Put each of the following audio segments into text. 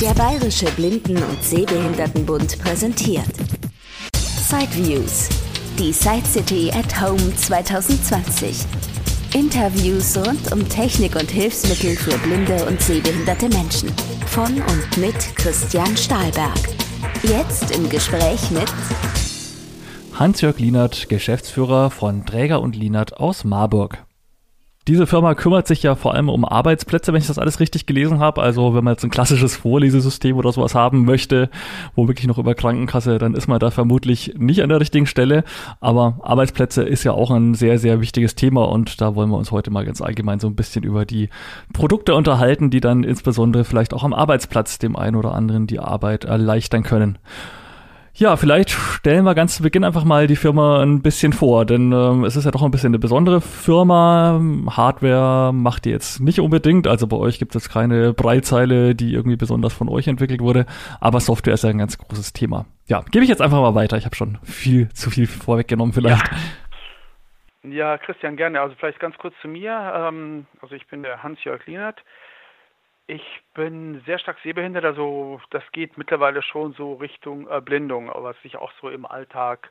Der Bayerische Blinden- und Sehbehindertenbund präsentiert Sideviews, die Side City at Home 2020. Interviews rund um Technik und Hilfsmittel für blinde und sehbehinderte Menschen. Von und mit Christian Stahlberg. Jetzt im Gespräch mit Hans-Jörg Lienert, Geschäftsführer von Träger und Lienert aus Marburg. Diese Firma kümmert sich ja vor allem um Arbeitsplätze, wenn ich das alles richtig gelesen habe. Also wenn man jetzt ein klassisches Vorlesesystem oder sowas haben möchte, wo wirklich noch über Krankenkasse, dann ist man da vermutlich nicht an der richtigen Stelle. Aber Arbeitsplätze ist ja auch ein sehr, sehr wichtiges Thema und da wollen wir uns heute mal ganz allgemein so ein bisschen über die Produkte unterhalten, die dann insbesondere vielleicht auch am Arbeitsplatz dem einen oder anderen die Arbeit erleichtern können. Ja, vielleicht stellen wir ganz zu Beginn einfach mal die Firma ein bisschen vor, denn ähm, es ist ja doch ein bisschen eine besondere Firma. Hardware macht die jetzt nicht unbedingt, also bei euch gibt es jetzt keine Breitzeile, die irgendwie besonders von euch entwickelt wurde, aber Software ist ja ein ganz großes Thema. Ja, gebe ich jetzt einfach mal weiter. Ich habe schon viel zu viel vorweggenommen vielleicht. Ja. ja. Christian, gerne. Also vielleicht ganz kurz zu mir. Ähm, also ich bin der Hans-Jörg Lienert. Ich bin sehr stark sehbehindert, also das geht mittlerweile schon so Richtung Erblindung, was ich auch so im Alltag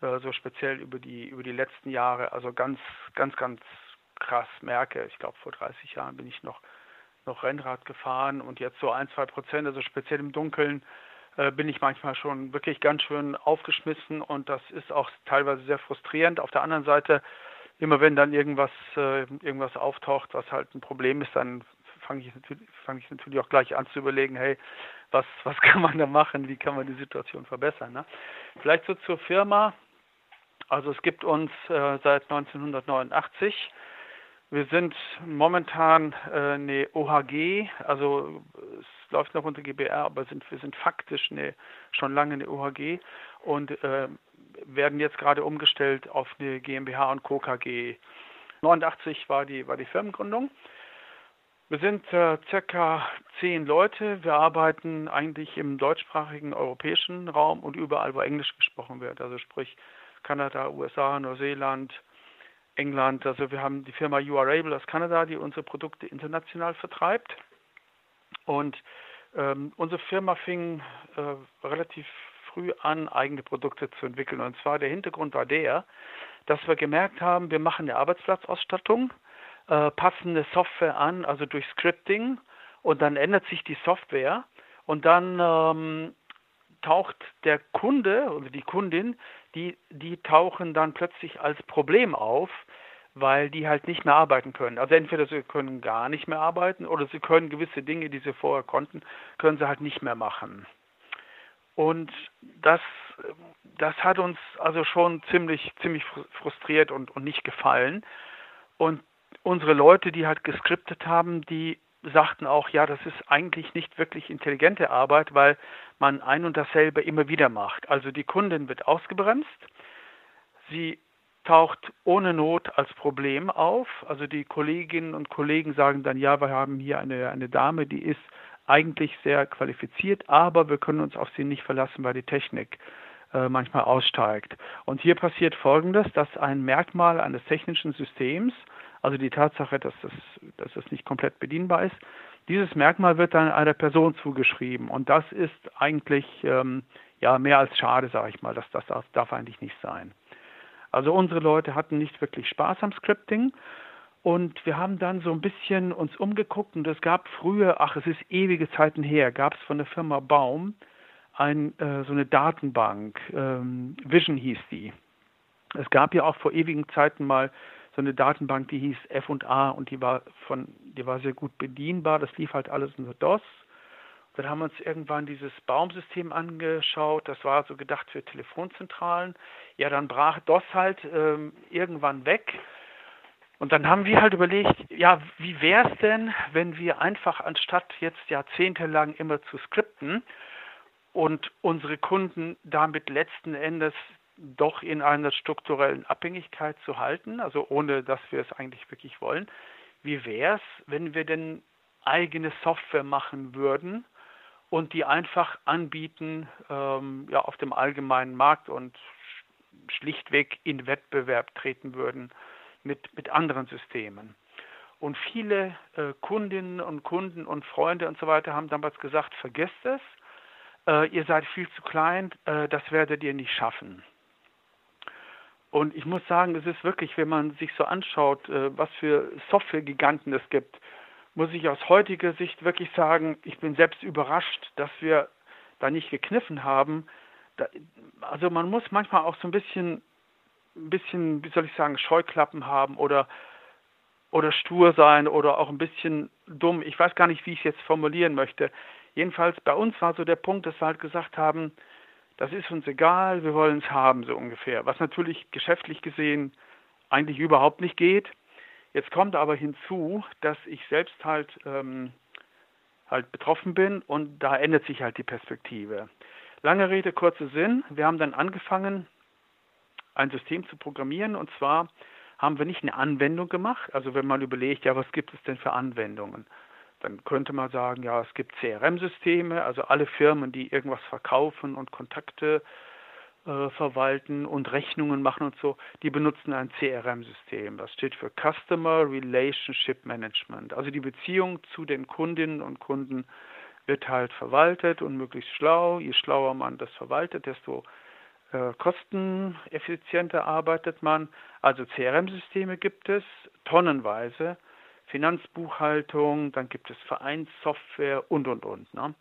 äh, so speziell über die über die letzten Jahre also ganz ganz ganz krass merke. Ich glaube vor 30 Jahren bin ich noch noch Rennrad gefahren und jetzt so ein zwei Prozent, also speziell im Dunkeln äh, bin ich manchmal schon wirklich ganz schön aufgeschmissen und das ist auch teilweise sehr frustrierend. Auf der anderen Seite immer wenn dann irgendwas äh, irgendwas auftaucht, was halt ein Problem ist, dann fange ich, natürlich, fang ich natürlich auch gleich an zu überlegen, hey, was, was kann man da machen, wie kann man die Situation verbessern. Ne? Vielleicht so zur Firma. Also es gibt uns äh, seit 1989. Wir sind momentan äh, eine OHG, also es läuft noch unter GBR, aber sind, wir sind faktisch eine, schon lange eine OHG und äh, werden jetzt gerade umgestellt auf eine GmbH und Co. KG. 89 war die, war die Firmengründung. Wir sind äh, circa zehn Leute. Wir arbeiten eigentlich im deutschsprachigen europäischen Raum und überall, wo Englisch gesprochen wird. Also sprich Kanada, USA, Neuseeland, England. Also wir haben die Firma You Are Able aus Kanada, die unsere Produkte international vertreibt. Und ähm, unsere Firma fing äh, relativ früh an, eigene Produkte zu entwickeln. Und zwar der Hintergrund war der, dass wir gemerkt haben, wir machen eine Arbeitsplatzausstattung äh, passende Software an, also durch Scripting, und dann ändert sich die Software und dann ähm, taucht der Kunde oder die Kundin, die, die tauchen dann plötzlich als Problem auf, weil die halt nicht mehr arbeiten können. Also entweder sie können gar nicht mehr arbeiten oder sie können gewisse Dinge, die sie vorher konnten, können sie halt nicht mehr machen. Und das, das hat uns also schon ziemlich, ziemlich frustriert und, und nicht gefallen. Und unsere Leute, die halt geskriptet haben, die sagten auch, ja, das ist eigentlich nicht wirklich intelligente Arbeit, weil man ein und dasselbe immer wieder macht. Also die Kundin wird ausgebremst, sie taucht ohne Not als Problem auf. Also die Kolleginnen und Kollegen sagen dann, ja, wir haben hier eine, eine Dame, die ist eigentlich sehr qualifiziert, aber wir können uns auf sie nicht verlassen, weil die Technik äh, manchmal aussteigt. Und hier passiert Folgendes, dass ein Merkmal eines technischen Systems also die Tatsache, dass das, dass das nicht komplett bedienbar ist. Dieses Merkmal wird dann einer Person zugeschrieben und das ist eigentlich ähm, ja mehr als schade, sage ich mal. Das, das darf, darf eigentlich nicht sein. Also unsere Leute hatten nicht wirklich Spaß am Scripting und wir haben dann so ein bisschen uns umgeguckt und es gab früher, ach es ist ewige Zeiten her, gab es von der Firma Baum ein, äh, so eine Datenbank, ähm, Vision hieß die. Es gab ja auch vor ewigen Zeiten mal so eine Datenbank, die hieß F&A und die war von, die war sehr gut bedienbar. Das lief halt alles unter DOS. Dann haben wir uns irgendwann dieses Baumsystem angeschaut. Das war so gedacht für Telefonzentralen. Ja, dann brach DOS halt ähm, irgendwann weg. Und dann haben wir halt überlegt, ja, wie wäre es denn, wenn wir einfach anstatt jetzt jahrzehntelang immer zu skripten und unsere Kunden damit letzten Endes doch in einer strukturellen Abhängigkeit zu halten, also ohne dass wir es eigentlich wirklich wollen. Wie wäre es, wenn wir denn eigene Software machen würden und die einfach anbieten ähm, ja, auf dem allgemeinen Markt und schlichtweg in Wettbewerb treten würden mit, mit anderen Systemen? Und viele äh, Kundinnen und Kunden und Freunde und so weiter haben damals gesagt, vergesst es, äh, ihr seid viel zu klein, äh, das werdet ihr nicht schaffen. Und ich muss sagen, es ist wirklich, wenn man sich so anschaut, äh, was für Software-Giganten es gibt, muss ich aus heutiger Sicht wirklich sagen, ich bin selbst überrascht, dass wir da nicht gekniffen haben. Also man muss manchmal auch so ein bisschen, ein bisschen, wie soll ich sagen, Scheuklappen haben oder oder stur sein oder auch ein bisschen dumm. Ich weiß gar nicht, wie ich es jetzt formulieren möchte. Jedenfalls bei uns war so der Punkt, dass wir halt gesagt haben, das ist uns egal, wir wollen es haben, so ungefähr. Was natürlich geschäftlich gesehen eigentlich überhaupt nicht geht. Jetzt kommt aber hinzu, dass ich selbst halt, ähm, halt betroffen bin und da ändert sich halt die Perspektive. Lange Rede, kurzer Sinn. Wir haben dann angefangen, ein System zu programmieren und zwar haben wir nicht eine Anwendung gemacht. Also wenn man überlegt, ja, was gibt es denn für Anwendungen? Dann könnte man sagen, ja, es gibt CRM-Systeme, also alle Firmen, die irgendwas verkaufen und Kontakte äh, verwalten und Rechnungen machen und so, die benutzen ein CRM-System. Das steht für Customer Relationship Management. Also die Beziehung zu den Kundinnen und Kunden wird halt verwaltet und möglichst schlau. Je schlauer man das verwaltet, desto äh, kosteneffizienter arbeitet man. Also CRM-Systeme gibt es tonnenweise, Finanzbuchhaltung, dann gibt es Vereinssoftware und und und. Ne?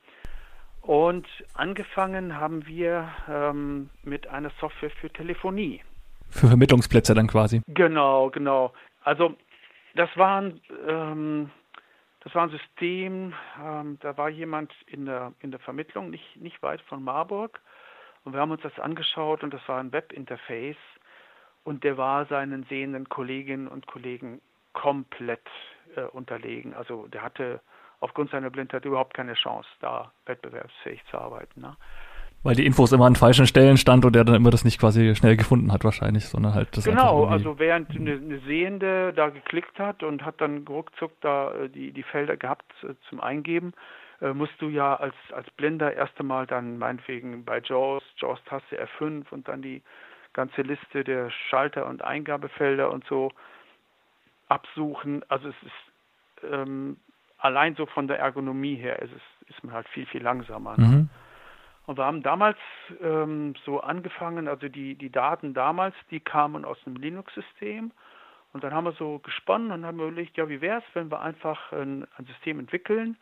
Und angefangen haben wir ähm, mit einer Software für Telefonie. Für Vermittlungsplätze dann quasi. Genau, genau. Also das war ein, ähm, das war ein System, ähm, da war jemand in der, in der Vermittlung, nicht, nicht weit von Marburg. Und wir haben uns das angeschaut und das war ein Webinterface und der war seinen sehenden Kolleginnen und Kollegen komplett äh, unterlegen. Also der hatte aufgrund seiner Blindheit überhaupt keine Chance, da wettbewerbsfähig zu arbeiten. Ne? Weil die Infos immer an falschen Stellen stand und er dann immer das nicht quasi schnell gefunden hat wahrscheinlich, sondern halt das Genau, also während eine, eine, Sehende da geklickt hat und hat dann ruckzuck da äh, die, die Felder gehabt äh, zum Eingeben, äh, musst du ja als, als Blinder erst einmal dann meinetwegen bei JAWS, JAWS-Taste F5 und dann die ganze Liste der Schalter und Eingabefelder und so absuchen. Also es ist ähm, allein so von der Ergonomie her ist es ist man halt viel, viel langsamer. Ne? Mhm. Und wir haben damals ähm, so angefangen, also die, die Daten damals, die kamen aus einem Linux-System. Und dann haben wir so gesponnen und haben überlegt, ja, wie wäre es, wenn wir einfach ein, ein System entwickeln,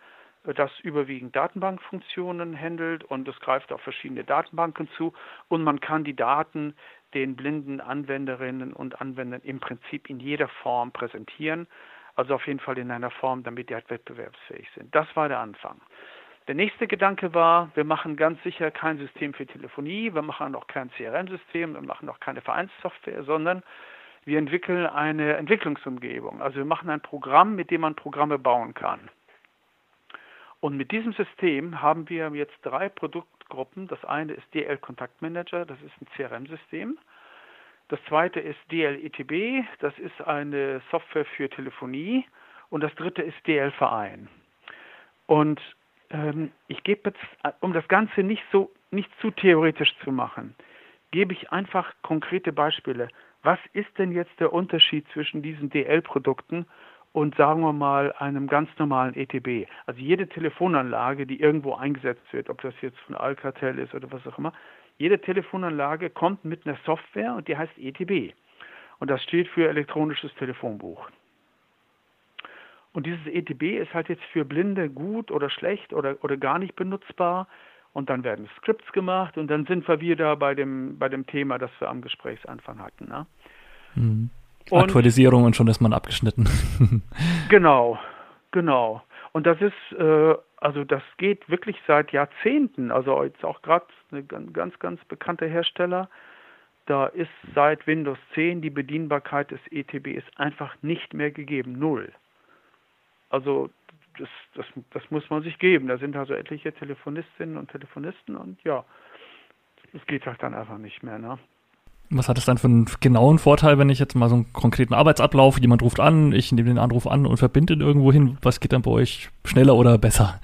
äh, das überwiegend Datenbankfunktionen handelt und es greift auf verschiedene Datenbanken zu und man kann die Daten den blinden Anwenderinnen und Anwendern im Prinzip in jeder Form präsentieren, also auf jeden Fall in einer Form, damit die halt wettbewerbsfähig sind. Das war der Anfang. Der nächste Gedanke war, wir machen ganz sicher kein System für Telefonie, wir machen auch kein CRM-System, wir machen auch keine Vereinssoftware, sondern wir entwickeln eine Entwicklungsumgebung. Also wir machen ein Programm, mit dem man Programme bauen kann. Und mit diesem System haben wir jetzt drei Produktgruppen. Das eine ist DL Kontaktmanager, das ist ein CRM-System. Das zweite ist DL-ETB, das ist eine Software für Telefonie. Und das dritte ist DL Verein. Und ähm, ich gebe jetzt, um das Ganze nicht so, nicht zu theoretisch zu machen, gebe ich einfach konkrete Beispiele. Was ist denn jetzt der Unterschied zwischen diesen DL-Produkten und sagen wir mal einem ganz normalen ETB? Also jede Telefonanlage, die irgendwo eingesetzt wird, ob das jetzt von Alcatel ist oder was auch immer, jede Telefonanlage kommt mit einer Software und die heißt ETB. Und das steht für elektronisches Telefonbuch. Und dieses ETB ist halt jetzt für Blinde gut oder schlecht oder, oder gar nicht benutzbar. Und dann werden Skripts gemacht und dann sind wir wieder bei dem, bei dem Thema, das wir am Gesprächsanfang hatten. Ne? Mhm. Aktualisierung und schon ist man abgeschnitten. genau, genau. Und das ist, äh, also das geht wirklich seit Jahrzehnten. Also jetzt auch gerade ein ganz, ganz bekannter Hersteller. Da ist seit Windows 10 die Bedienbarkeit des ETBs einfach nicht mehr gegeben. Null. Also das, das, das muss man sich geben. Da sind also etliche Telefonistinnen und Telefonisten und ja, es geht halt dann einfach nicht mehr. Ne? Was hat es dann für einen genauen Vorteil, wenn ich jetzt mal so einen konkreten Arbeitsablauf, jemand ruft an, ich nehme den Anruf an und verbinde ihn irgendwo hin, was geht dann bei euch schneller oder besser?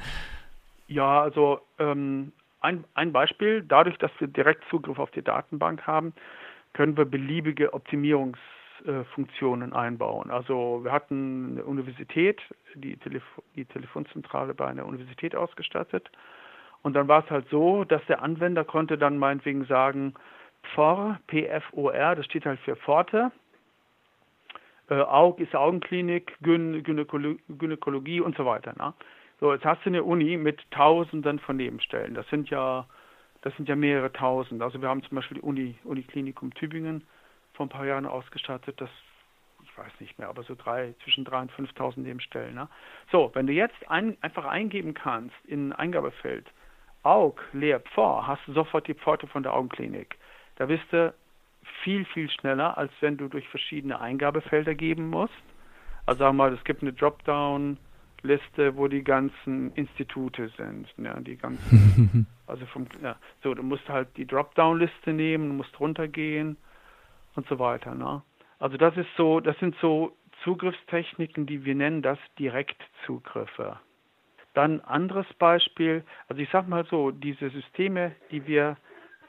Ja, also ähm, ein, ein Beispiel, dadurch, dass wir direkt Zugriff auf die Datenbank haben, können wir beliebige Optimierungs Zugrifffungsfunktionen äh, einbauen. Also wir hatten eine Universität, die, Telef die Telefonzentrale bei einer Universität ausgestattet. Und dann war es halt so, dass der Anwender konnte dann meinetwegen sagen, PFOR, PFOR, das steht halt für Pforte, äh, Aug ist Augenklinik, Gyn Gynäkolo Gynäkologie und so weiter. Ne? So, jetzt hast du eine Uni mit Tausenden von Nebenstellen. Das sind ja, das sind ja mehrere Tausend. Also wir haben zum Beispiel die Uni, Uniklinikum Tübingen vor ein paar Jahren ausgestattet. Das, ich weiß nicht mehr, aber so drei, zwischen drei und 5.000 Nebenstellen. Ne? So, wenn du jetzt ein, einfach eingeben kannst in ein Eingabefeld, Aug, leer, Pfor, hast du sofort die Pforte von der Augenklinik. Da bist du viel, viel schneller, als wenn du durch verschiedene Eingabefelder geben musst. Also sagen wir mal, es gibt eine Dropdown-Liste, wo die ganzen Institute sind. Ja, die ganzen, also vom, ja, so, du musst halt die Dropdown-Liste nehmen, du musst runtergehen und so weiter. Ne? Also das ist so, das sind so Zugriffstechniken, die wir nennen das Direktzugriffe. Dann anderes Beispiel, also ich sag mal so, diese Systeme, die wir,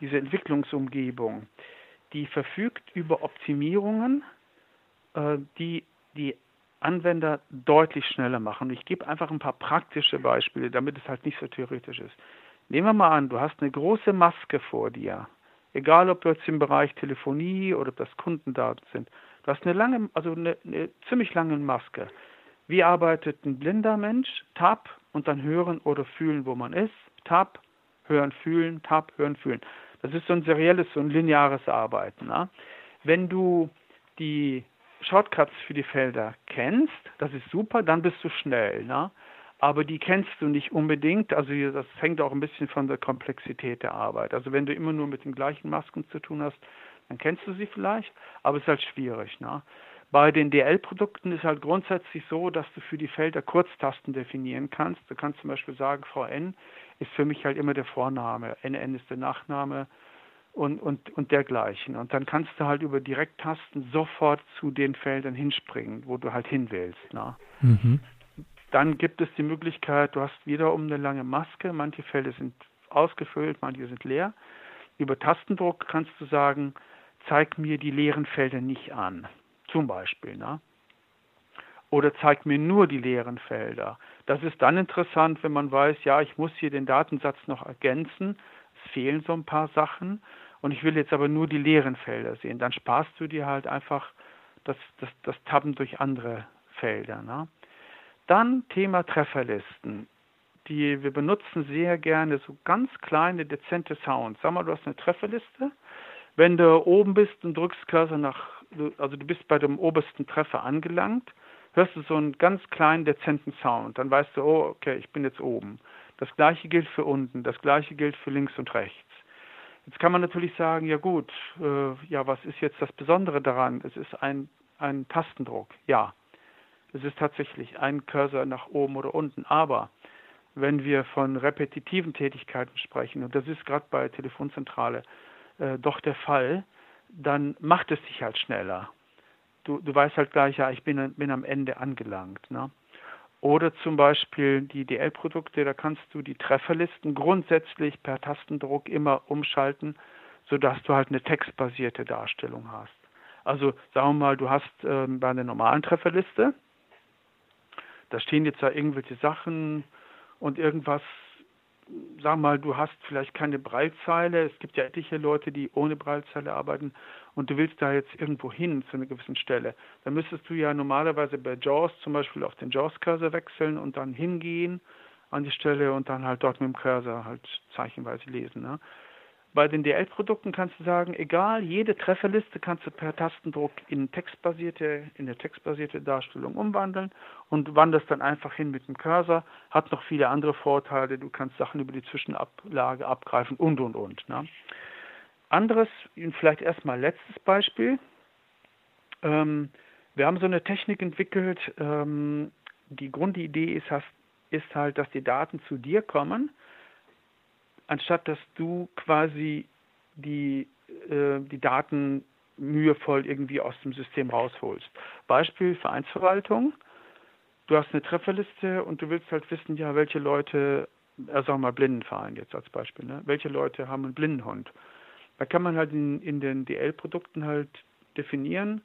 diese Entwicklungsumgebung, die verfügt über Optimierungen, äh, die die Anwender deutlich schneller machen. Ich gebe einfach ein paar praktische Beispiele, damit es halt nicht so theoretisch ist. Nehmen wir mal an, du hast eine große Maske vor dir, egal ob du jetzt im Bereich Telefonie oder ob das Kundendaten sind. Du hast eine lange, also eine, eine ziemlich lange Maske. Wie arbeitet ein blinder Mensch? Tab und dann hören oder fühlen, wo man ist. Tab, hören, fühlen, Tab, hören, fühlen. Das ist so ein serielles, so ein lineares Arbeiten. Ne? Wenn du die Shortcuts für die Felder kennst, das ist super, dann bist du schnell. Ne? Aber die kennst du nicht unbedingt. Also das hängt auch ein bisschen von der Komplexität der Arbeit. Also wenn du immer nur mit den gleichen Masken zu tun hast, dann kennst du sie vielleicht, aber es ist halt schwierig. Ne? Bei den DL-Produkten ist halt grundsätzlich so, dass du für die Felder Kurztasten definieren kannst. Du kannst zum Beispiel sagen, VN ist für mich halt immer der Vorname, NN ist der Nachname und, und, und dergleichen. Und dann kannst du halt über Direkttasten sofort zu den Feldern hinspringen, wo du halt hin willst. Ne? Mhm. Dann gibt es die Möglichkeit, du hast wiederum eine lange Maske, manche Felder sind ausgefüllt, manche sind leer. Über Tastendruck kannst du sagen, zeig mir die leeren Felder nicht an zum Beispiel. Ne? Oder zeigt mir nur die leeren Felder. Das ist dann interessant, wenn man weiß, ja, ich muss hier den Datensatz noch ergänzen. Es fehlen so ein paar Sachen und ich will jetzt aber nur die leeren Felder sehen. Dann sparst du dir halt einfach das, das, das Tabben durch andere Felder. Ne? Dann Thema Trefferlisten. Die wir benutzen sehr gerne so ganz kleine, dezente Sounds. Sag mal, du hast eine Trefferliste. Wenn du oben bist und drückst Cursor nach also du bist bei dem obersten Treffer angelangt, hörst du so einen ganz kleinen, dezenten Sound. Dann weißt du, oh, okay, ich bin jetzt oben. Das gleiche gilt für unten, das gleiche gilt für links und rechts. Jetzt kann man natürlich sagen, ja gut, äh, ja, was ist jetzt das Besondere daran? Es ist ein, ein Tastendruck. Ja, es ist tatsächlich ein Cursor nach oben oder unten. Aber wenn wir von repetitiven Tätigkeiten sprechen, und das ist gerade bei Telefonzentrale äh, doch der Fall, dann macht es sich halt schneller. Du, du weißt halt gleich, ja, ich bin, bin am Ende angelangt. Ne? Oder zum Beispiel die DL-Produkte, da kannst du die Trefferlisten grundsätzlich per Tastendruck immer umschalten, sodass du halt eine textbasierte Darstellung hast. Also sagen wir mal, du hast ähm, bei einer normalen Trefferliste, da stehen jetzt da irgendwelche Sachen und irgendwas sag mal, du hast vielleicht keine Breitzeile. Es gibt ja etliche Leute, die ohne Breitzeile arbeiten und du willst da jetzt irgendwo hin zu einer gewissen Stelle. Dann müsstest du ja normalerweise bei JAWS zum Beispiel auf den JAWS-Cursor wechseln und dann hingehen an die Stelle und dann halt dort mit dem Cursor halt zeichenweise lesen. Ne? Bei den DL-Produkten kannst du sagen, egal, jede Trefferliste kannst du per Tastendruck in textbasierte, in eine textbasierte Darstellung umwandeln und wanderst dann einfach hin mit dem Cursor. Hat noch viele andere Vorteile. Du kannst Sachen über die Zwischenablage abgreifen und und und. Ne? Anderes, vielleicht erstmal letztes Beispiel. Ähm, wir haben so eine Technik entwickelt. Ähm, die Grundidee ist, ist halt, dass die Daten zu dir kommen anstatt dass du quasi die, äh, die Daten mühevoll irgendwie aus dem System rausholst. Beispiel Vereinsverwaltung. Du hast eine Trefferliste und du willst halt wissen, ja, welche Leute, äh, sagen wir mal Blindenverein jetzt als Beispiel, ne? welche Leute haben einen Blindenhund. Da kann man halt in, in den DL-Produkten halt definieren,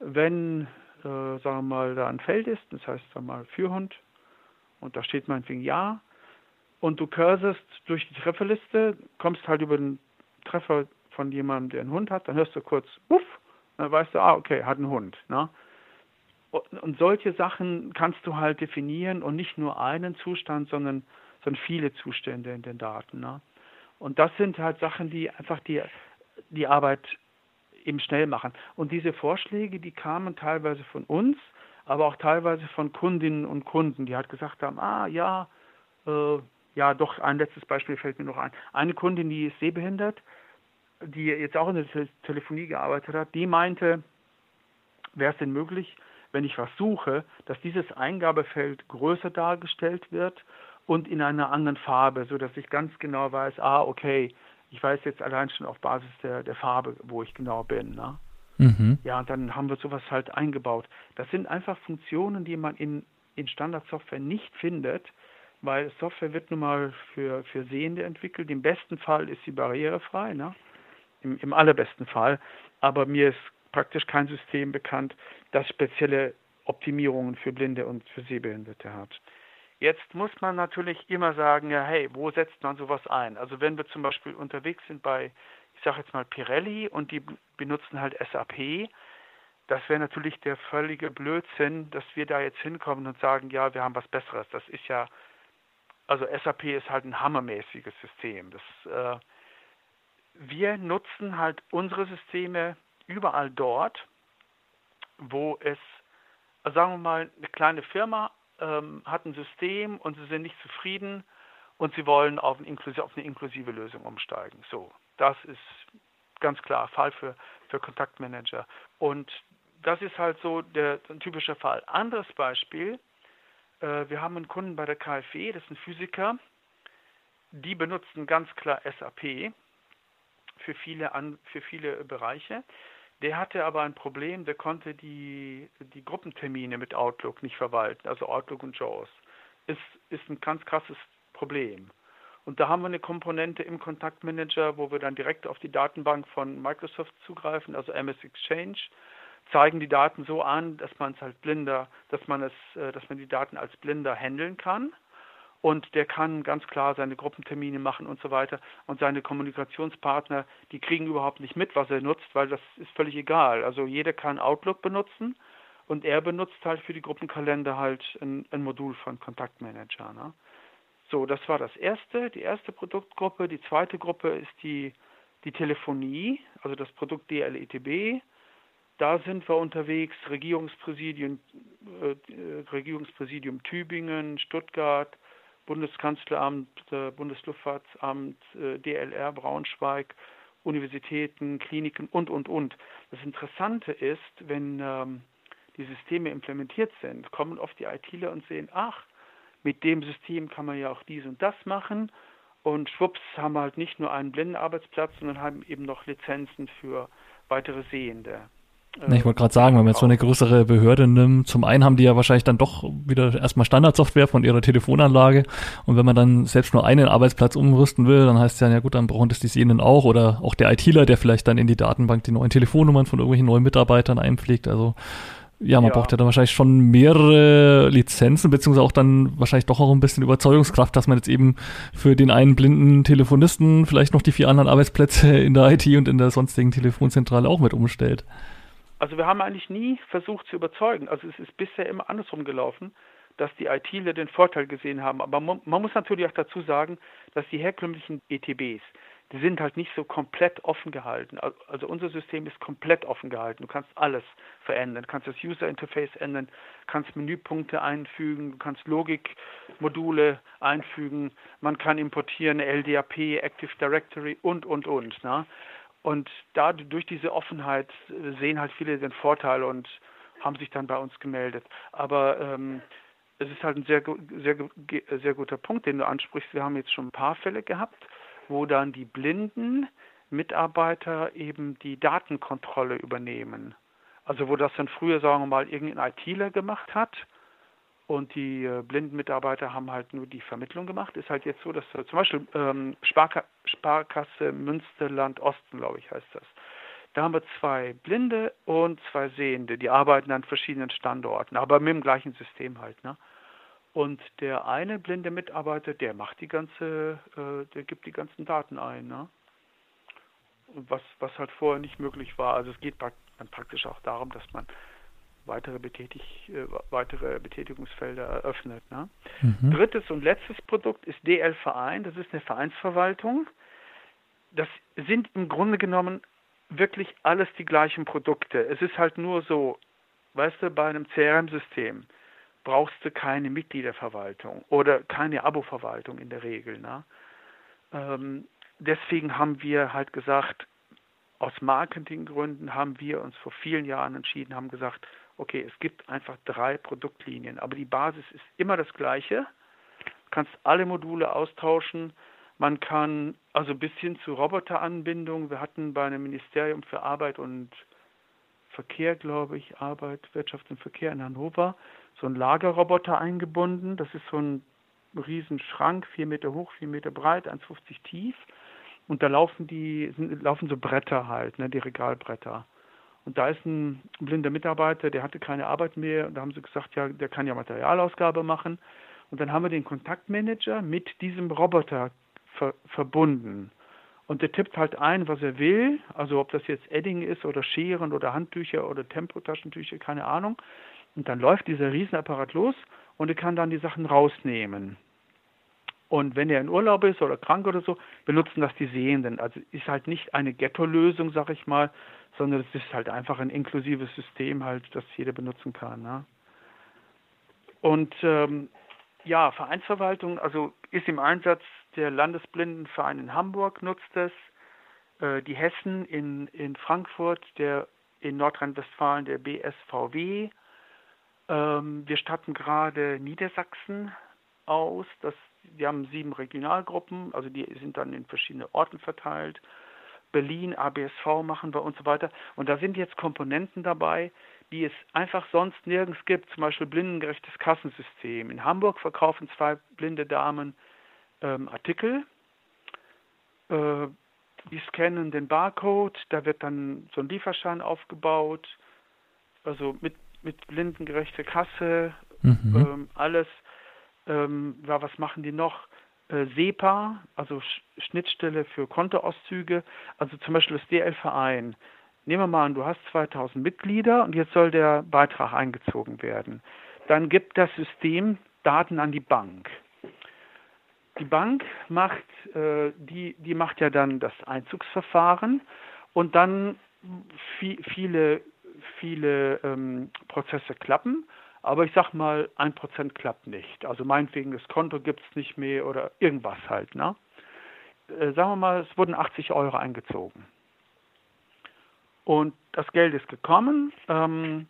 wenn, äh, sagen wir mal, da ein Feld ist, das heißt, sagen wir mal, Fürhund, und da steht meinetwegen Ja, und du cursorst durch die Trefferliste, kommst halt über den Treffer von jemandem, der einen Hund hat, dann hörst du kurz, wuff, dann weißt du, ah, okay, hat einen Hund. Ne? Und solche Sachen kannst du halt definieren und nicht nur einen Zustand, sondern, sondern viele Zustände in den Daten. Ne? Und das sind halt Sachen, die einfach die, die Arbeit eben schnell machen. Und diese Vorschläge, die kamen teilweise von uns, aber auch teilweise von Kundinnen und Kunden, die halt gesagt haben, ah ja, äh, ja, doch, ein letztes Beispiel fällt mir noch ein. Eine Kundin, die ist sehbehindert, die jetzt auch in der Te Telefonie gearbeitet hat, die meinte, wäre es denn möglich, wenn ich was suche, dass dieses Eingabefeld größer dargestellt wird und in einer anderen Farbe, so dass ich ganz genau weiß, ah, okay, ich weiß jetzt allein schon auf Basis der, der Farbe, wo ich genau bin. Ne? Mhm. Ja, und dann haben wir sowas halt eingebaut. Das sind einfach Funktionen, die man in, in Standardsoftware nicht findet, weil Software wird nun mal für, für Sehende entwickelt. Im besten Fall ist sie barrierefrei, ne? Im, im allerbesten Fall. Aber mir ist praktisch kein System bekannt, das spezielle Optimierungen für Blinde und für Sehbehinderte hat. Jetzt muss man natürlich immer sagen, ja, hey, wo setzt man sowas ein? Also wenn wir zum Beispiel unterwegs sind bei, ich sage jetzt mal Pirelli und die benutzen halt SAP, das wäre natürlich der völlige Blödsinn, dass wir da jetzt hinkommen und sagen, ja, wir haben was Besseres. Das ist ja also SAP ist halt ein hammermäßiges System. Das, äh, wir nutzen halt unsere Systeme überall dort, wo es, also sagen wir mal, eine kleine Firma ähm, hat ein System und sie sind nicht zufrieden und sie wollen auf, ein auf eine inklusive Lösung umsteigen. So, das ist ganz klar Fall für, für Kontaktmanager. Und das ist halt so der, ein typischer Fall. Anderes Beispiel, äh, wir haben einen Kunden bei der KfW, das ist ein Physiker, die benutzen ganz klar SAP für viele, an, für viele Bereiche. Der hatte aber ein Problem, der konnte die, die Gruppentermine mit Outlook nicht verwalten, also Outlook und JAWS. Ist, ist ein ganz krasses Problem. Und da haben wir eine Komponente im Kontaktmanager, wo wir dann direkt auf die Datenbank von Microsoft zugreifen, also MS Exchange zeigen die Daten so an, dass man es halt blinder, dass man es, äh, dass man die Daten als blinder handeln kann. Und der kann ganz klar seine Gruppentermine machen und so weiter. Und seine Kommunikationspartner, die kriegen überhaupt nicht mit, was er nutzt, weil das ist völlig egal. Also jeder kann Outlook benutzen und er benutzt halt für die Gruppenkalender halt ein, ein Modul von Kontaktmanager. Ne? So, das war das erste, die erste Produktgruppe. Die zweite Gruppe ist die, die Telefonie, also das Produkt DLETB. Da sind wir unterwegs, Regierungspräsidium, äh, Regierungspräsidium Tübingen, Stuttgart, Bundeskanzleramt, äh, Bundesluftfahrtsamt, äh, DLR Braunschweig, Universitäten, Kliniken und, und, und. Das Interessante ist, wenn ähm, die Systeme implementiert sind, kommen oft die ITler und sehen, ach, mit dem System kann man ja auch dies und das machen. Und schwupps haben wir halt nicht nur einen Blindenarbeitsplatz, sondern haben eben noch Lizenzen für weitere Sehende. Ne, ich wollte gerade sagen, wenn man jetzt so eine größere Behörde nimmt, zum einen haben die ja wahrscheinlich dann doch wieder erstmal Standardsoftware von ihrer Telefonanlage und wenn man dann selbst nur einen Arbeitsplatz umrüsten will, dann heißt es ja, ja gut, dann brauchen das die Sehenden auch oder auch der ITler, der vielleicht dann in die Datenbank die neuen Telefonnummern von irgendwelchen neuen Mitarbeitern einpflegt, also ja, man ja. braucht ja dann wahrscheinlich schon mehrere Lizenzen, beziehungsweise auch dann wahrscheinlich doch auch ein bisschen Überzeugungskraft, dass man jetzt eben für den einen blinden Telefonisten vielleicht noch die vier anderen Arbeitsplätze in der IT und in der sonstigen Telefonzentrale auch mit umstellt. Also wir haben eigentlich nie versucht zu überzeugen. Also es ist bisher immer andersrum gelaufen, dass die ITler den Vorteil gesehen haben. Aber man, muss natürlich auch dazu sagen, dass die herkömmlichen ETBs, die sind halt nicht so komplett offen gehalten. Also unser System ist komplett offen gehalten. Du kannst alles verändern. Du kannst das User Interface ändern, kannst Menüpunkte einfügen, du kannst Logikmodule einfügen, man kann importieren LDAP, Active Directory und, und, und. Ne? Und da durch diese Offenheit äh, sehen halt viele den Vorteil und haben sich dann bei uns gemeldet. Aber ähm, es ist halt ein sehr, sehr, sehr guter Punkt, den du ansprichst. Wir haben jetzt schon ein paar Fälle gehabt, wo dann die blinden Mitarbeiter eben die Datenkontrolle übernehmen. Also wo das dann früher, sagen wir mal, irgendein ITler gemacht hat und die äh, blinden Mitarbeiter haben halt nur die Vermittlung gemacht. Ist halt jetzt so, dass äh, zum Beispiel ähm, Sparka Sparkasse Münsterland Osten, glaube ich, heißt das. Da haben wir zwei Blinde und zwei Sehende, die arbeiten an verschiedenen Standorten, aber mit dem gleichen System halt. Ne? Und der eine blinde Mitarbeiter, der macht die ganze, äh, der gibt die ganzen Daten ein, ne? Was, was halt vorher nicht möglich war. Also es geht dann praktisch auch darum, dass man weitere, Betätig, äh, weitere Betätigungsfelder eröffnet. Ne? Mhm. Drittes und letztes Produkt ist DL Verein. Das ist eine Vereinsverwaltung. Das sind im Grunde genommen wirklich alles die gleichen Produkte. Es ist halt nur so, weißt du, bei einem CRM-System brauchst du keine Mitgliederverwaltung oder keine Abo-Verwaltung in der Regel. Ne? Ähm, deswegen haben wir halt gesagt, aus Marketinggründen haben wir uns vor vielen Jahren entschieden, haben gesagt, okay, es gibt einfach drei Produktlinien, aber die Basis ist immer das gleiche. Du kannst alle Module austauschen. Man kann also bis hin zu Roboteranbindung. Wir hatten bei einem Ministerium für Arbeit und Verkehr, glaube ich, Arbeit, Wirtschaft und Verkehr in Hannover, so einen Lagerroboter eingebunden. Das ist so ein Riesenschrank, vier Meter hoch, vier Meter breit, 1,50 tief. Und da laufen die, laufen so Bretter halt, ne, die Regalbretter. Und da ist ein blinder Mitarbeiter, der hatte keine Arbeit mehr. Und da haben sie gesagt, ja, der kann ja Materialausgabe machen. Und dann haben wir den Kontaktmanager mit diesem Roboter ver verbunden. Und der tippt halt ein, was er will, also ob das jetzt Edding ist oder Scheren oder Handtücher oder Tempotaschentücher, keine Ahnung. Und dann läuft dieser Riesenapparat los und er kann dann die Sachen rausnehmen. Und wenn er in Urlaub ist oder krank oder so, benutzen das die Sehenden. Also ist halt nicht eine Ghetto-Lösung, sag ich mal, sondern es ist halt einfach ein inklusives System halt, das jeder benutzen kann. Ne? Und ähm, ja, Vereinsverwaltung, also ist im Einsatz der Landesblindenverein in Hamburg nutzt es, äh, die Hessen in, in Frankfurt, der in Nordrhein-Westfalen der BSVW. Ähm, wir statten gerade Niedersachsen aus. Das, wir haben sieben Regionalgruppen, also die sind dann in verschiedene Orten verteilt. Berlin, ABSV machen wir und so weiter. Und da sind jetzt Komponenten dabei, die es einfach sonst nirgends gibt, zum Beispiel blindengerechtes Kassensystem. In Hamburg verkaufen zwei blinde Damen ähm, Artikel, äh, die scannen den Barcode, da wird dann so ein Lieferschein aufgebaut, also mit, mit blindengerechter Kasse, mhm. ähm, alles. Ähm, ja, was machen die noch? SEPA, also Sch Schnittstelle für Kontoauszüge, also zum Beispiel das DL-Verein. Nehmen wir mal an, du hast 2000 Mitglieder und jetzt soll der Beitrag eingezogen werden. Dann gibt das System Daten an die Bank. Die Bank macht, äh, die, die macht ja dann das Einzugsverfahren und dann viele, viele ähm, Prozesse klappen aber ich sag mal, ein Prozent klappt nicht. Also meinetwegen, das Konto gibt es nicht mehr oder irgendwas halt. Ne? Äh, sagen wir mal, es wurden 80 Euro eingezogen. Und das Geld ist gekommen, ähm,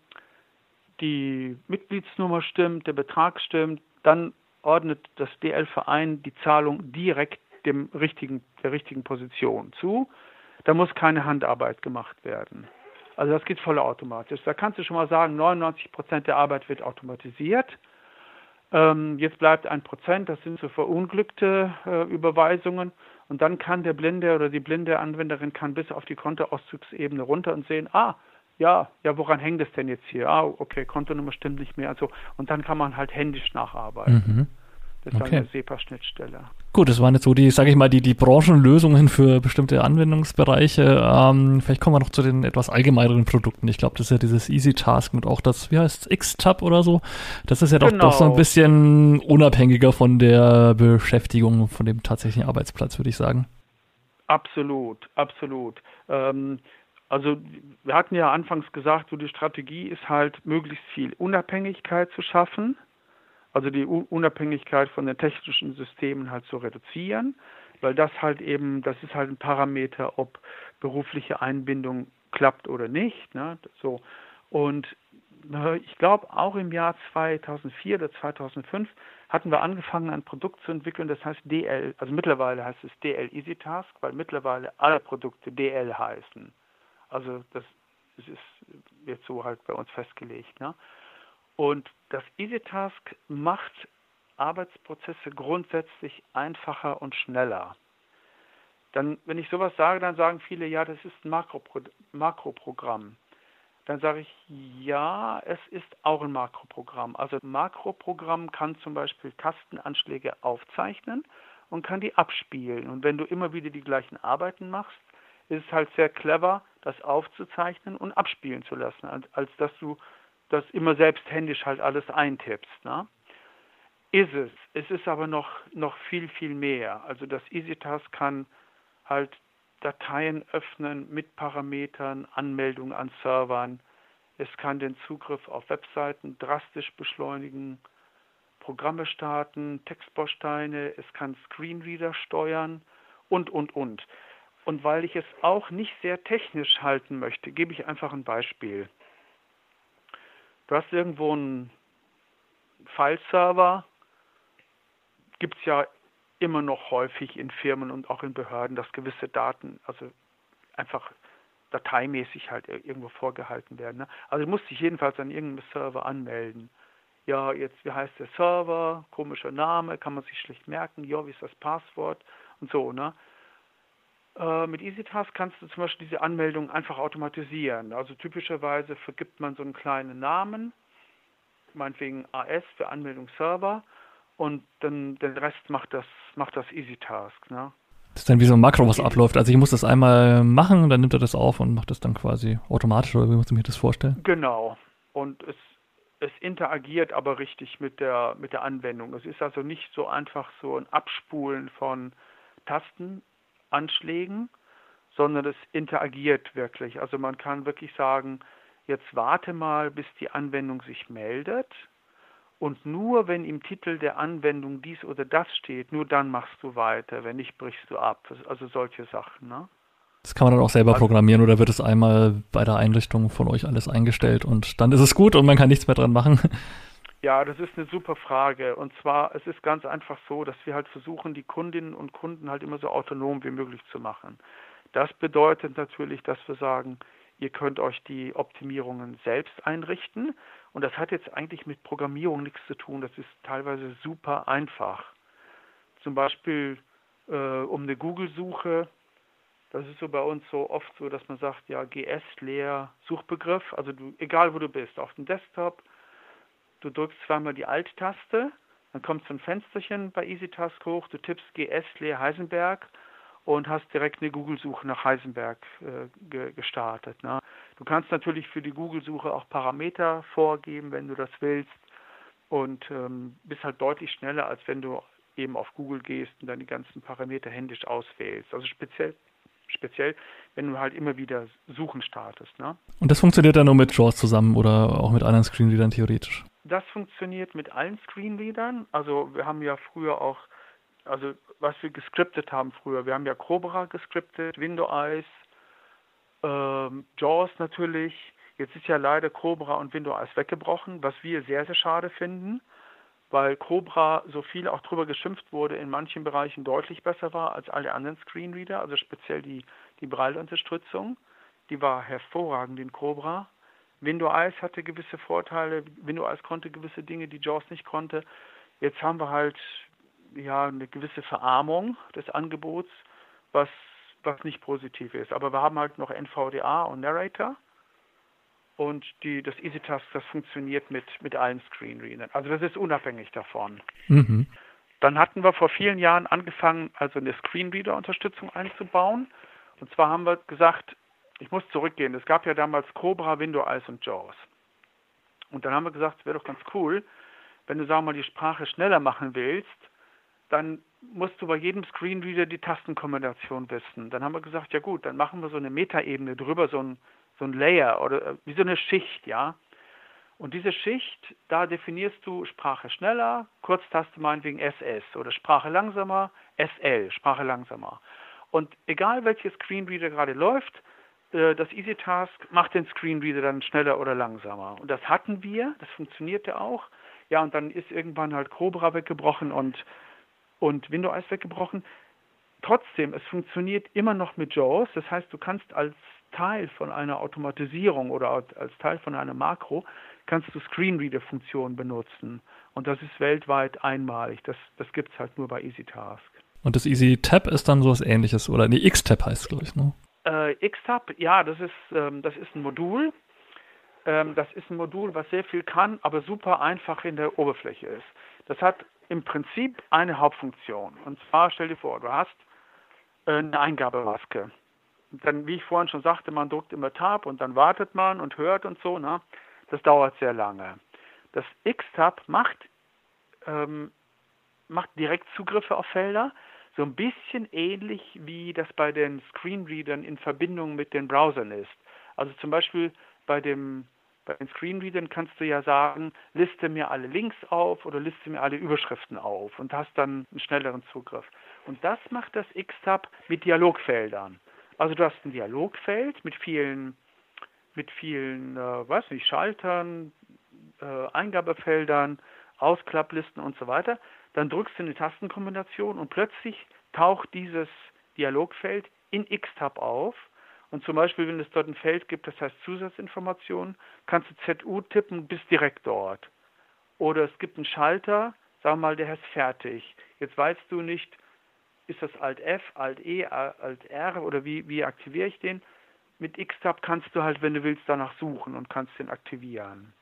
die Mitgliedsnummer stimmt, der Betrag stimmt, dann ordnet das DL-Verein die Zahlung direkt dem richtigen, der richtigen Position zu. Da muss keine Handarbeit gemacht werden. Also das geht vollautomatisch. Da kannst du schon mal sagen, 99 Prozent der Arbeit wird automatisiert. Ähm, jetzt bleibt ein Prozent, das sind so verunglückte äh, Überweisungen. Und dann kann der Blinde oder die blinde Anwenderin kann bis auf die Kontoauszugsebene runter und sehen, ah, ja, ja, woran hängt es denn jetzt hier? Ah, okay, Kontonummer stimmt nicht mehr. Also, und dann kann man halt händisch nacharbeiten. Mhm. Das ist okay. eine SEPA-Schnittstelle. Gut, das waren jetzt so die, sage ich mal, die, die Branchenlösungen für bestimmte Anwendungsbereiche. Ähm, vielleicht kommen wir noch zu den etwas allgemeineren Produkten. Ich glaube, das ist ja dieses Easy Task und auch das, wie heißt es, X-Tab oder so. Das ist ja doch, genau. doch so ein bisschen unabhängiger von der Beschäftigung, von dem tatsächlichen Arbeitsplatz, würde ich sagen. Absolut, absolut. Ähm, also wir hatten ja anfangs gesagt, so die Strategie ist halt, möglichst viel Unabhängigkeit zu schaffen also die Unabhängigkeit von den technischen Systemen halt zu reduzieren, weil das halt eben, das ist halt ein Parameter, ob berufliche Einbindung klappt oder nicht. Ne? So. Und ich glaube, auch im Jahr 2004 oder 2005 hatten wir angefangen, ein Produkt zu entwickeln, das heißt DL, also mittlerweile heißt es DL Easy Task, weil mittlerweile alle Produkte DL heißen. Also das, das ist jetzt so halt bei uns festgelegt. Ne? Und das EasyTask macht Arbeitsprozesse grundsätzlich einfacher und schneller. Dann, wenn ich sowas sage, dann sagen viele, ja, das ist ein Makropro Makroprogramm. Dann sage ich, ja, es ist auch ein Makroprogramm. Also ein Makroprogramm kann zum Beispiel Tastenanschläge aufzeichnen und kann die abspielen. Und wenn du immer wieder die gleichen Arbeiten machst, ist es halt sehr clever, das aufzuzeichnen und abspielen zu lassen, als, als dass du das immer selbst händisch halt alles eintippst. Ne? Ist es. Es ist aber noch, noch viel, viel mehr. Also das EasyTask kann halt Dateien öffnen mit Parametern, Anmeldung an Servern. Es kann den Zugriff auf Webseiten drastisch beschleunigen, Programme starten, Textbausteine, es kann Screenreader steuern und, und, und. Und weil ich es auch nicht sehr technisch halten möchte, gebe ich einfach ein Beispiel. Du hast irgendwo einen File-Server, gibt es ja immer noch häufig in Firmen und auch in Behörden, dass gewisse Daten, also einfach dateimäßig halt irgendwo vorgehalten werden. Ne? Also du musst dich jedenfalls an irgendeinem Server anmelden. Ja, jetzt, wie heißt der Server? Komischer Name, kann man sich schlecht merken. Ja, wie ist das Passwort? Und so, ne? Äh, mit EasyTask kannst du zum Beispiel diese Anmeldung einfach automatisieren. Also typischerweise vergibt man so einen kleinen Namen, meinetwegen AS für Anmeldung Server und dann den Rest macht das, macht das EasyTask. Ne? Das ist dann wie so ein Makro, was abläuft. Also ich muss das einmal machen, dann nimmt er das auf und macht das dann quasi automatisch, oder wie muss ich mir das vorstellen? Genau. Und es, es interagiert aber richtig mit der, mit der Anwendung. Es ist also nicht so einfach so ein Abspulen von Tasten, Anschlägen, sondern es interagiert wirklich. Also man kann wirklich sagen, jetzt warte mal, bis die Anwendung sich meldet und nur wenn im Titel der Anwendung dies oder das steht, nur dann machst du weiter, wenn nicht brichst du ab. Also solche Sachen. Ne? Das kann man dann auch selber also, programmieren oder wird es einmal bei der Einrichtung von euch alles eingestellt und dann ist es gut und man kann nichts mehr dran machen? Ja, das ist eine super Frage. Und zwar, es ist ganz einfach so, dass wir halt versuchen, die Kundinnen und Kunden halt immer so autonom wie möglich zu machen. Das bedeutet natürlich, dass wir sagen, ihr könnt euch die Optimierungen selbst einrichten. Und das hat jetzt eigentlich mit Programmierung nichts zu tun. Das ist teilweise super einfach. Zum Beispiel äh, um eine Google-Suche. Das ist so bei uns so oft so, dass man sagt, ja, GS leer Suchbegriff. Also du, egal wo du bist, auf dem Desktop, Du drückst zweimal die Alt-Taste, dann kommt so ein Fensterchen bei EasyTask hoch, du tippst GS Leer Heisenberg und hast direkt eine Google-Suche nach Heisenberg äh, ge gestartet. Ne? Du kannst natürlich für die Google-Suche auch Parameter vorgeben, wenn du das willst und ähm, bist halt deutlich schneller, als wenn du eben auf Google gehst und dann die ganzen Parameter händisch auswählst. Also speziell speziell, wenn du halt immer wieder Suchen startest. Ne? Und das funktioniert dann nur mit JAWS zusammen oder auch mit anderen Screenreadern theoretisch? Das funktioniert mit allen Screenreadern. Also wir haben ja früher auch, also was wir gescriptet haben früher, wir haben ja Cobra gescriptet, Window Eyes, ähm, JAWS natürlich. Jetzt ist ja leider Cobra und Window Eyes weggebrochen, was wir sehr, sehr schade finden, weil Cobra so viel auch drüber geschimpft wurde, in manchen Bereichen deutlich besser war als alle anderen Screenreader, also speziell die, die Braille-Unterstützung. Die war hervorragend in Cobra. Windows Eyes hatte gewisse Vorteile, Windows Eyes konnte gewisse Dinge, die JAWS nicht konnte. Jetzt haben wir halt ja eine gewisse Verarmung des Angebots, was was nicht positiv ist. Aber wir haben halt noch NVDA und Narrator und die, das EasyTask, das funktioniert mit, mit allen Screenreadern. Also das ist unabhängig davon. Mhm. Dann hatten wir vor vielen Jahren angefangen, also eine Screenreader-Unterstützung einzubauen. Und zwar haben wir gesagt, ich muss zurückgehen. Es gab ja damals Cobra, Window Eyes und JAWS. Und dann haben wir gesagt, es wäre doch ganz cool, wenn du, sagen wir mal, die Sprache schneller machen willst, dann musst du bei jedem Screenreader die Tastenkombination wissen. Dann haben wir gesagt, ja gut, dann machen wir so eine Metaebene drüber, so ein, so ein Layer oder äh, wie so eine Schicht, ja. Und diese Schicht, da definierst du Sprache schneller, Kurztaste meinetwegen SS oder Sprache langsamer, SL, Sprache langsamer. Und egal welches Screenreader gerade läuft, das EasyTask macht den Screenreader dann schneller oder langsamer. Und das hatten wir, das funktionierte auch. Ja, und dann ist irgendwann halt Cobra weggebrochen und, und Windows weggebrochen. Trotzdem, es funktioniert immer noch mit JAWS. Das heißt, du kannst als Teil von einer Automatisierung oder als Teil von einer Makro, kannst du Screenreader-Funktionen benutzen. Und das ist weltweit einmalig. Das, das gibt es halt nur bei EasyTask. Und das Easy Tab ist dann so was ähnliches, oder nee, X-Tab heißt es, glaube ich, ne? Äh, X-Tab, ja, das ist, ähm, das ist ein Modul. Ähm, das ist ein Modul, was sehr viel kann, aber super einfach in der Oberfläche ist. Das hat im Prinzip eine Hauptfunktion. Und zwar stell dir vor, du hast äh, eine Eingabemaske. Dann, wie ich vorhin schon sagte, man drückt immer Tab und dann wartet man und hört und so. Ne? Das dauert sehr lange. Das X-Tab macht, ähm, macht direkt Zugriffe auf Felder, so ein bisschen ähnlich wie das bei den Screenreadern in Verbindung mit den Browsern ist. Also zum Beispiel bei dem bei den Screenreadern kannst du ja sagen, liste mir alle Links auf oder liste mir alle Überschriften auf und hast dann einen schnelleren Zugriff. Und das macht das X-Tab mit Dialogfeldern. Also du hast ein Dialogfeld mit vielen, mit vielen, äh, weiß nicht, Schaltern, äh, Eingabefeldern, Ausklapplisten und so weiter. Dann drückst du eine Tastenkombination und plötzlich taucht dieses Dialogfeld in X-Tab auf und zum Beispiel, wenn es dort ein Feld gibt, das heißt Zusatzinformationen, kannst du ZU tippen, bist direkt dort. Oder es gibt einen Schalter, sag mal, der heißt fertig. Jetzt weißt du nicht, ist das Alt F, Alt E, Alt R oder wie, wie aktiviere ich den? Mit X-Tab kannst du halt, wenn du willst, danach suchen und kannst den aktivieren.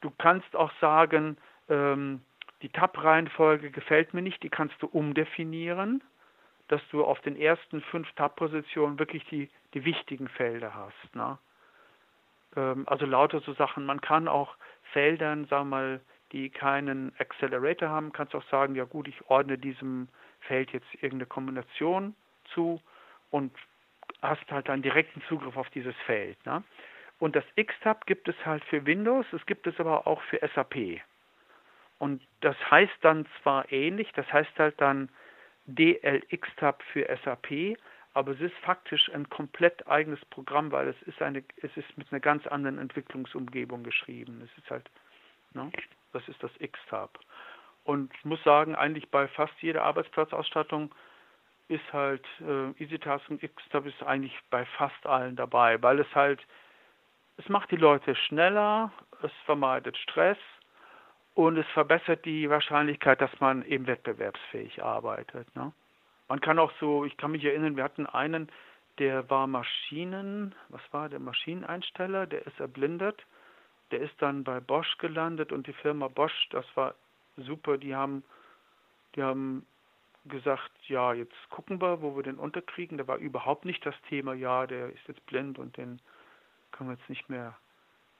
Du kannst auch sagen, ähm, die Tab-Reihenfolge gefällt mir nicht, die kannst du umdefinieren dass du auf den ersten fünf Tab-Positionen wirklich die, die wichtigen Felder hast. Ne? Ähm, also lauter so Sachen. Man kann auch Feldern, sagen wir mal, die keinen Accelerator haben, kannst auch sagen, ja gut, ich ordne diesem Feld jetzt irgendeine Kombination zu und hast halt einen direkten Zugriff auf dieses Feld. Ne? Und das X-Tab gibt es halt für Windows, es gibt es aber auch für SAP. Und das heißt dann zwar ähnlich, das heißt halt dann DLX-Tab für SAP, aber es ist faktisch ein komplett eigenes Programm, weil es ist eine, es ist mit einer ganz anderen Entwicklungsumgebung geschrieben. Es ist halt, ne, das ist das X-Tab. Und ich muss sagen, eigentlich bei fast jeder Arbeitsplatzausstattung ist halt äh, EasyTask und X-Tab ist eigentlich bei fast allen dabei, weil es halt, es macht die Leute schneller, es vermeidet Stress und es verbessert die Wahrscheinlichkeit, dass man eben wettbewerbsfähig arbeitet. Ne? Man kann auch so, ich kann mich erinnern, wir hatten einen, der war Maschinen, was war der Maschineneinsteller, der ist erblindet, der ist dann bei Bosch gelandet und die Firma Bosch, das war super, die haben, die haben gesagt, ja, jetzt gucken wir, wo wir den unterkriegen. Da war überhaupt nicht das Thema, ja, der ist jetzt blind und den können wir jetzt nicht mehr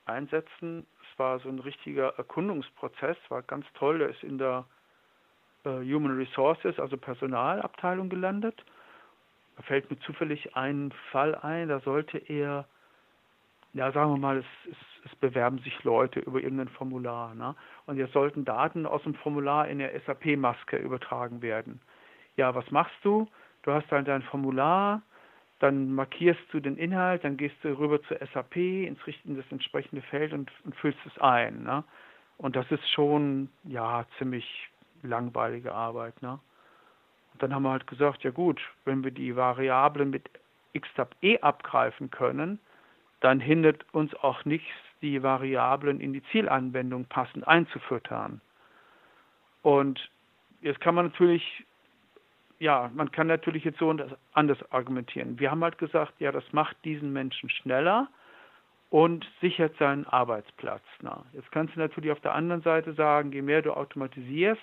einsetzen. Es war so ein richtiger Erkundungsprozess, war ganz toll. Er ist in der äh, Human Resources, also Personalabteilung gelandet. Da fällt mir zufällig ein Fall ein, da sollte er, ja sagen wir mal, es, es, es bewerben sich Leute über irgendein Formular. Ne? Und jetzt sollten Daten aus dem Formular in der SAP-Maske übertragen werden. Ja, was machst du? Du hast dann dein Formular, dann markierst du den Inhalt, dann gehst du rüber zur SAP ins, in das entsprechende Feld und, und füllst es ein. Ne? Und das ist schon ja ziemlich langweilige Arbeit. Ne? Und dann haben wir halt gesagt, ja gut, wenn wir die Variablen mit xtab e abgreifen können, dann hindert uns auch nichts, die Variablen in die Zielanwendung passend einzufüttern. Und jetzt kann man natürlich ja, man kann natürlich jetzt so und anders argumentieren. Wir haben halt gesagt, ja, das macht diesen Menschen schneller und sichert seinen Arbeitsplatz. Na, jetzt kannst du natürlich auf der anderen Seite sagen, je mehr du automatisierst,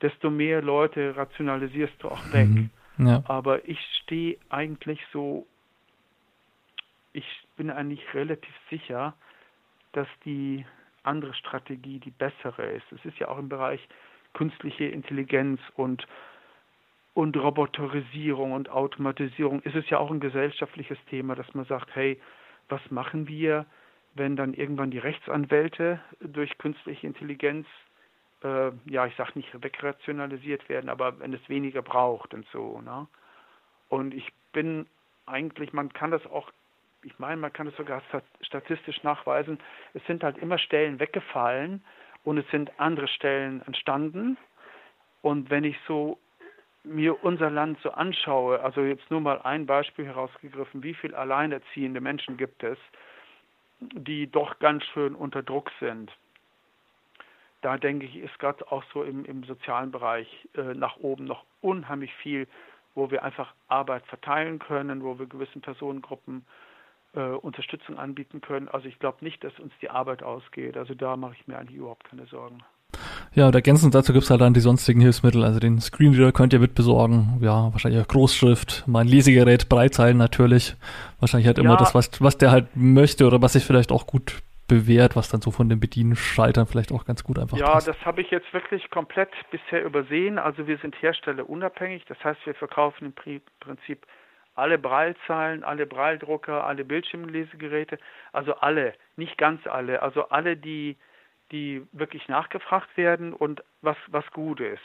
desto mehr Leute rationalisierst du auch weg. Mhm, ja. Aber ich stehe eigentlich so, ich bin eigentlich relativ sicher, dass die andere Strategie die bessere ist. Es ist ja auch im Bereich künstliche Intelligenz und und Roboterisierung und Automatisierung ist es ja auch ein gesellschaftliches Thema, dass man sagt, hey, was machen wir, wenn dann irgendwann die Rechtsanwälte durch künstliche Intelligenz, äh, ja, ich sage nicht wegrationalisiert werden, aber wenn es weniger braucht und so. Ne? Und ich bin eigentlich, man kann das auch, ich meine, man kann das sogar statistisch nachweisen, es sind halt immer Stellen weggefallen und es sind andere Stellen entstanden. Und wenn ich so mir unser Land so anschaue, also jetzt nur mal ein Beispiel herausgegriffen, wie viele alleinerziehende Menschen gibt es, die doch ganz schön unter Druck sind. da denke ich, ist gerade auch so im, im sozialen Bereich äh, nach oben noch unheimlich viel, wo wir einfach Arbeit verteilen können, wo wir gewissen Personengruppen äh, Unterstützung anbieten können. Also ich glaube nicht, dass uns die Arbeit ausgeht. Also da mache ich mir eigentlich überhaupt keine Sorgen. Ja, und ergänzend dazu gibt's halt dann die sonstigen Hilfsmittel. Also den Screenreader könnt ihr mitbesorgen. Ja, wahrscheinlich auch Großschrift, mein Lesegerät, Breitzeilen natürlich. Wahrscheinlich halt immer ja. das, was, was der halt möchte oder was sich vielleicht auch gut bewährt, was dann so von den Bedienschaltern vielleicht auch ganz gut einfach Ja, passt. das habe ich jetzt wirklich komplett bisher übersehen. Also wir sind herstellerunabhängig. Das heißt, wir verkaufen im Prinzip alle Braillezahlen, alle Brailledrucker, alle Bildschirmlesegeräte, also alle, nicht ganz alle, also alle, die, die wirklich nachgefragt werden und was, was gut ist.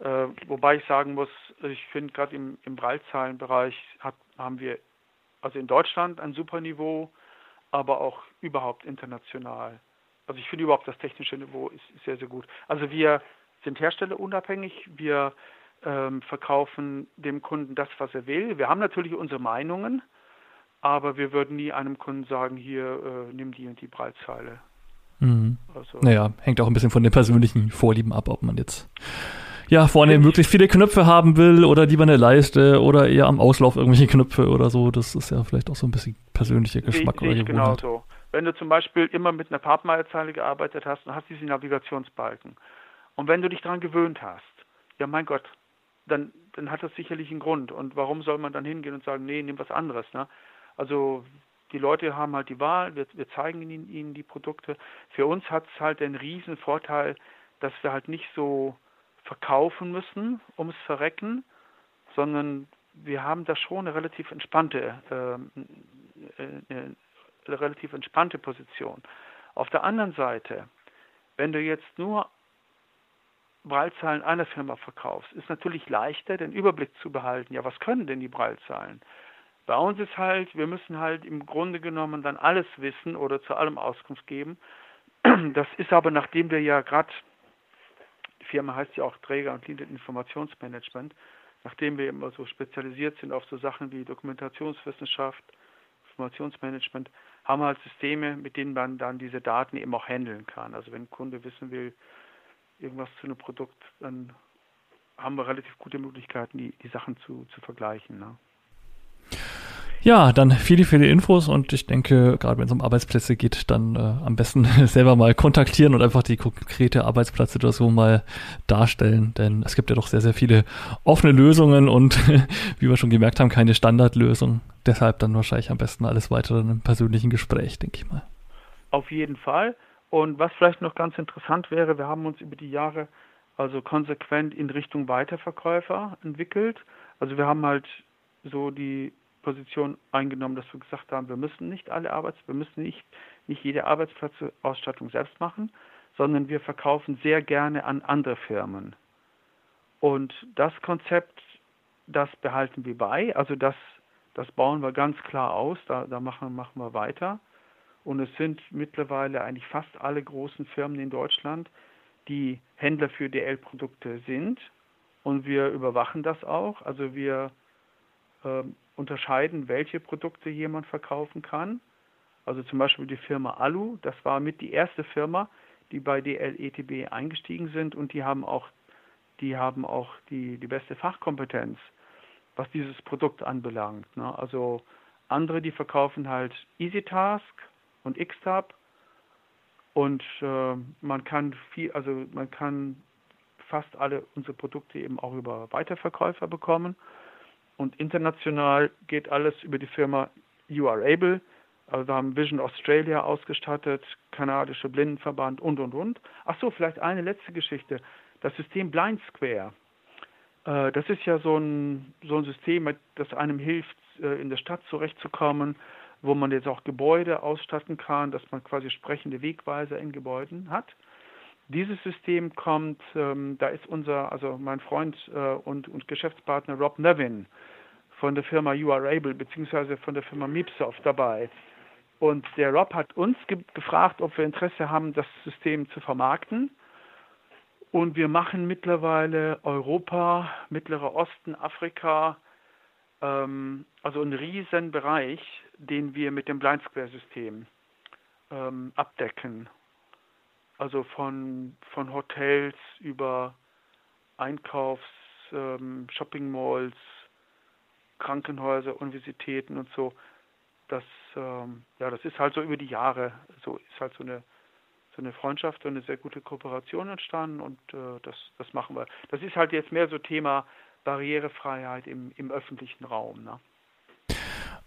Äh, wobei ich sagen muss, ich finde gerade im, im Braillezahlenbereich hat, haben wir also in Deutschland ein super Niveau, aber auch überhaupt international. Also ich finde überhaupt das technische Niveau ist, ist sehr, sehr gut. Also wir sind herstellerunabhängig, wir ähm, verkaufen dem Kunden das, was er will. Wir haben natürlich unsere Meinungen, aber wir würden nie einem Kunden sagen, hier, äh, nimm die und die Breitzeile. Mhm. Also, naja, hängt auch ein bisschen von den persönlichen Vorlieben ab, ob man jetzt ja vorne möglichst viele Knöpfe haben will oder lieber eine Leiste oder eher am Auslauf irgendwelche Knöpfe oder so. Das ist ja vielleicht auch so ein bisschen persönlicher Geschmack oder Gewohnheit. Genau so. Wenn du zum Beispiel immer mit einer Farbmeierzeile gearbeitet hast und hast diese Navigationsbalken und wenn du dich daran gewöhnt hast, ja mein Gott, dann, dann hat das sicherlich einen Grund. Und warum soll man dann hingehen und sagen, nee, nimm was anderes? Ne? Also die Leute haben halt die Wahl, wir, wir zeigen ihnen, ihnen die Produkte. Für uns hat es halt den riesen Vorteil, dass wir halt nicht so verkaufen müssen ums Verrecken, sondern wir haben da schon eine relativ entspannte, ähm, äh, eine relativ entspannte Position. Auf der anderen Seite, wenn du jetzt nur Braillezahlen einer Firma verkaufst, ist natürlich leichter, den Überblick zu behalten. Ja, was können denn die Braillezahlen? Bei uns ist halt, wir müssen halt im Grunde genommen dann alles wissen oder zu allem Auskunft geben. Das ist aber, nachdem wir ja gerade, die Firma heißt ja auch Träger und Lead Informationsmanagement, nachdem wir immer so spezialisiert sind auf so Sachen wie Dokumentationswissenschaft, Informationsmanagement, haben wir halt Systeme, mit denen man dann diese Daten eben auch handeln kann. Also wenn ein Kunde wissen will, irgendwas zu einem Produkt, dann haben wir relativ gute Möglichkeiten, die, die Sachen zu, zu vergleichen. Ne? Ja, dann viele, viele Infos und ich denke, gerade wenn es um Arbeitsplätze geht, dann äh, am besten selber mal kontaktieren und einfach die konkrete Arbeitsplatzsituation mal darstellen, denn es gibt ja doch sehr, sehr viele offene Lösungen und wie wir schon gemerkt haben, keine Standardlösung. Deshalb dann wahrscheinlich am besten alles weitere in einem persönlichen Gespräch, denke ich mal. Auf jeden Fall. Und was vielleicht noch ganz interessant wäre, wir haben uns über die Jahre also konsequent in Richtung Weiterverkäufer entwickelt. Also wir haben halt so die Position eingenommen, dass wir gesagt haben, wir müssen nicht alle Arbeits, wir müssen nicht, nicht jede Arbeitsplatzausstattung selbst machen, sondern wir verkaufen sehr gerne an andere Firmen. Und das Konzept, das behalten wir bei, also das, das bauen wir ganz klar aus, da, da machen, machen wir weiter. Und es sind mittlerweile eigentlich fast alle großen Firmen in Deutschland, die Händler für DL-Produkte sind. Und wir überwachen das auch. Also wir unterscheiden, welche Produkte jemand verkaufen kann. Also zum Beispiel die Firma Alu, das war mit die erste Firma, die bei DL-ETB eingestiegen sind und die haben auch, die haben auch die, die beste Fachkompetenz, was dieses Produkt anbelangt. Ne? Also andere, die verkaufen halt EasyTask, und Xtab. Und äh, man kann viel, also man kann fast alle unsere Produkte eben auch über Weiterverkäufer bekommen. Und international geht alles über die Firma You Are Able. Also wir haben Vision Australia ausgestattet, kanadische Blindenverband und und und. Ach so, vielleicht eine letzte Geschichte. Das System Blind Square. Äh, das ist ja so ein, so ein System, das einem hilft, äh, in der Stadt zurechtzukommen wo man jetzt auch Gebäude ausstatten kann, dass man quasi sprechende Wegweiser in Gebäuden hat. Dieses System kommt, ähm, da ist unser, also mein Freund äh, und, und Geschäftspartner Rob Nevin von der Firma You Are Able beziehungsweise von der Firma Mipsoft dabei. Und der Rob hat uns ge gefragt, ob wir Interesse haben, das System zu vermarkten. Und wir machen mittlerweile Europa, Mittlerer Osten, Afrika, ähm, also einen riesen Bereich, den wir mit dem Blind Square System ähm, abdecken. Also von, von Hotels über Einkaufs, ähm, Shopping Malls, Krankenhäuser, Universitäten und so. Das, ähm, ja, das ist halt so über die Jahre, so ist halt so eine so eine Freundschaft und eine sehr gute Kooperation entstanden und äh, das, das machen wir. Das ist halt jetzt mehr so Thema Barrierefreiheit im, im öffentlichen Raum. Ne?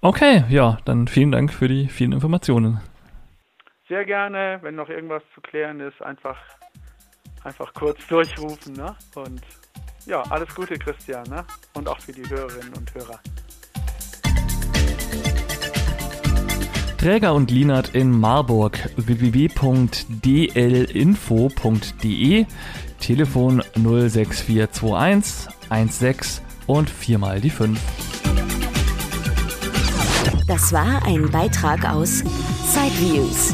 Okay, ja, dann vielen Dank für die vielen Informationen. Sehr gerne, wenn noch irgendwas zu klären ist, einfach, einfach kurz durchrufen. Ne? Und ja, alles Gute, Christian, ne? und auch für die Hörerinnen und Hörer. Träger und Lienert in Marburg www.dlinfo.de Telefon 06421 16 und viermal die 5. Das war ein Beitrag aus Sideviews,